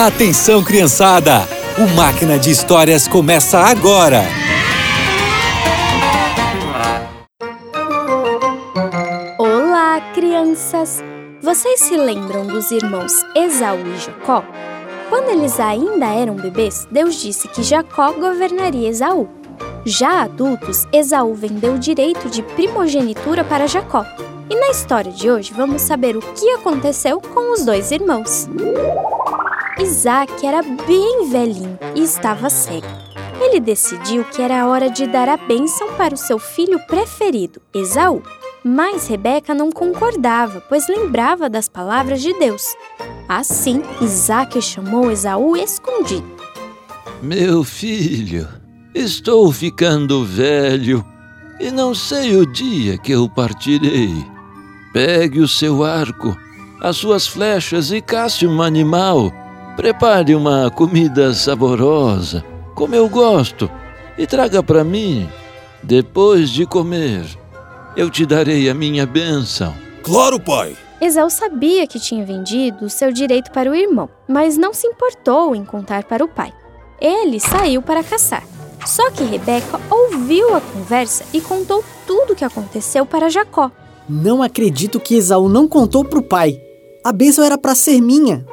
Atenção, criançada! O Máquina de Histórias começa agora! Olá, crianças! Vocês se lembram dos irmãos Esaú e Jacó? Quando eles ainda eram bebês, Deus disse que Jacó governaria Esaú. Já adultos, Esaú vendeu o direito de primogenitura para Jacó. E na história de hoje vamos saber o que aconteceu com os dois irmãos. Isaac era bem velhinho e estava cego. Ele decidiu que era hora de dar a bênção para o seu filho preferido, Esaú. Mas Rebeca não concordava, pois lembrava das palavras de Deus. Assim, Isaac chamou Esaú escondido. Meu filho, estou ficando velho e não sei o dia que eu partirei. Pegue o seu arco, as suas flechas e casse um animal Prepare uma comida saborosa, como eu gosto, e traga para mim. Depois de comer, eu te darei a minha bênção. Claro, pai! Esaú sabia que tinha vendido o seu direito para o irmão, mas não se importou em contar para o pai. Ele saiu para caçar. Só que Rebeca ouviu a conversa e contou tudo o que aconteceu para Jacó. Não acredito que Esaú não contou para o pai. A bênção era para ser minha.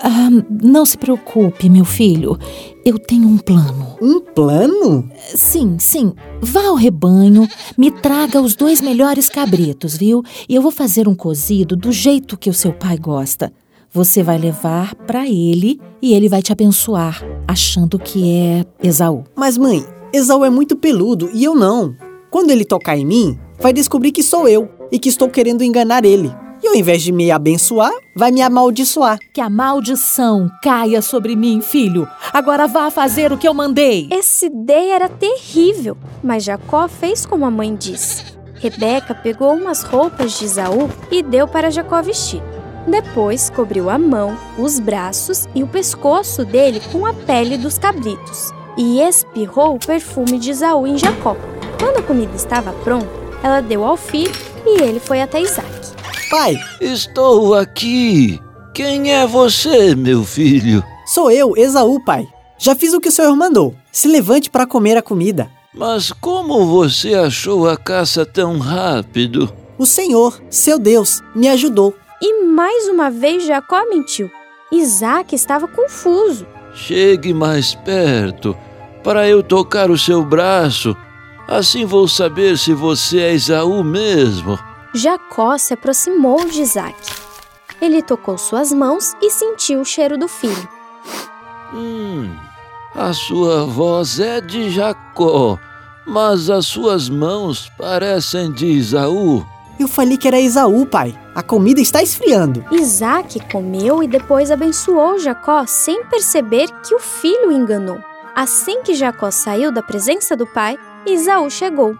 Ah, não se preocupe, meu filho. Eu tenho um plano. Um plano? Sim, sim. Vá ao rebanho, me traga os dois melhores cabritos, viu? E eu vou fazer um cozido do jeito que o seu pai gosta. Você vai levar para ele e ele vai te abençoar, achando que é Esaú. Mas, mãe, Esaú é muito peludo e eu não. Quando ele tocar em mim, vai descobrir que sou eu e que estou querendo enganar ele. E ao invés de me abençoar, vai me amaldiçoar. Que a maldição caia sobre mim, filho. Agora vá fazer o que eu mandei. Essa ideia era terrível, mas Jacó fez como a mãe disse. Rebeca pegou umas roupas de Isaú e deu para Jacó vestir. Depois cobriu a mão, os braços e o pescoço dele com a pele dos cabritos e espirrou o perfume de Isaú em Jacó. Quando a comida estava pronta, ela deu ao filho e ele foi até Isaac. Pai, Estou aqui. Quem é você, meu filho? sou eu, Esaú, pai. Já fiz o que o senhor mandou. Se levante para comer a comida. Mas como você achou a caça tão rápido? O Senhor, seu Deus, me ajudou. E mais uma vez Jacó mentiu. Isaac estava confuso. Chegue mais perto para eu tocar o seu braço. Assim vou saber se você é Esaú mesmo. Jacó se aproximou de Isaac. Ele tocou suas mãos e sentiu o cheiro do filho. Hum, a sua voz é de Jacó, mas as suas mãos parecem de Isaú. Eu falei que era Esaú, pai. A comida está esfriando. Isaac comeu e depois abençoou Jacó sem perceber que o filho o enganou. Assim que Jacó saiu da presença do pai, Isaú chegou.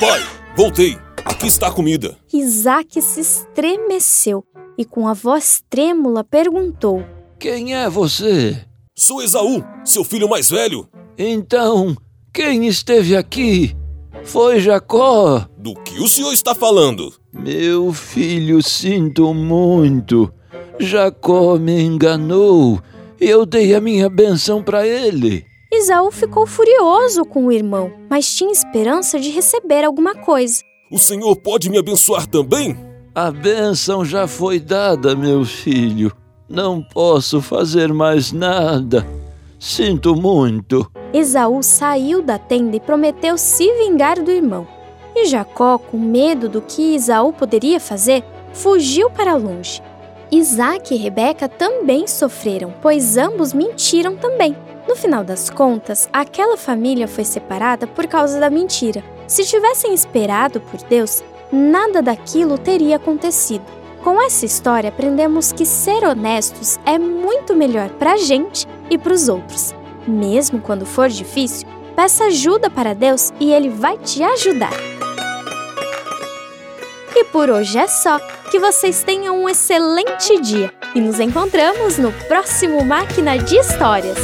Pai, voltei. Aqui está a comida. Isaac se estremeceu e, com a voz trêmula, perguntou: Quem é você? Sou Esaú, seu filho mais velho. Então, quem esteve aqui? Foi Jacó. Do que o senhor está falando? Meu filho, sinto muito. Jacó me enganou e eu dei a minha benção para ele. Isaú ficou furioso com o irmão, mas tinha esperança de receber alguma coisa. O senhor pode me abençoar também? A bênção já foi dada, meu filho. Não posso fazer mais nada. Sinto muito. Esaú saiu da tenda e prometeu se vingar do irmão. E Jacó, com medo do que Esaú poderia fazer, fugiu para longe. Isaac e Rebeca também sofreram, pois ambos mentiram também. No final das contas, aquela família foi separada por causa da mentira. Se tivessem esperado por Deus, nada daquilo teria acontecido. Com essa história, aprendemos que ser honestos é muito melhor para a gente e para os outros. Mesmo quando for difícil, peça ajuda para Deus e Ele vai te ajudar. E por hoje é só. Que vocês tenham um excelente dia e nos encontramos no próximo Máquina de Histórias.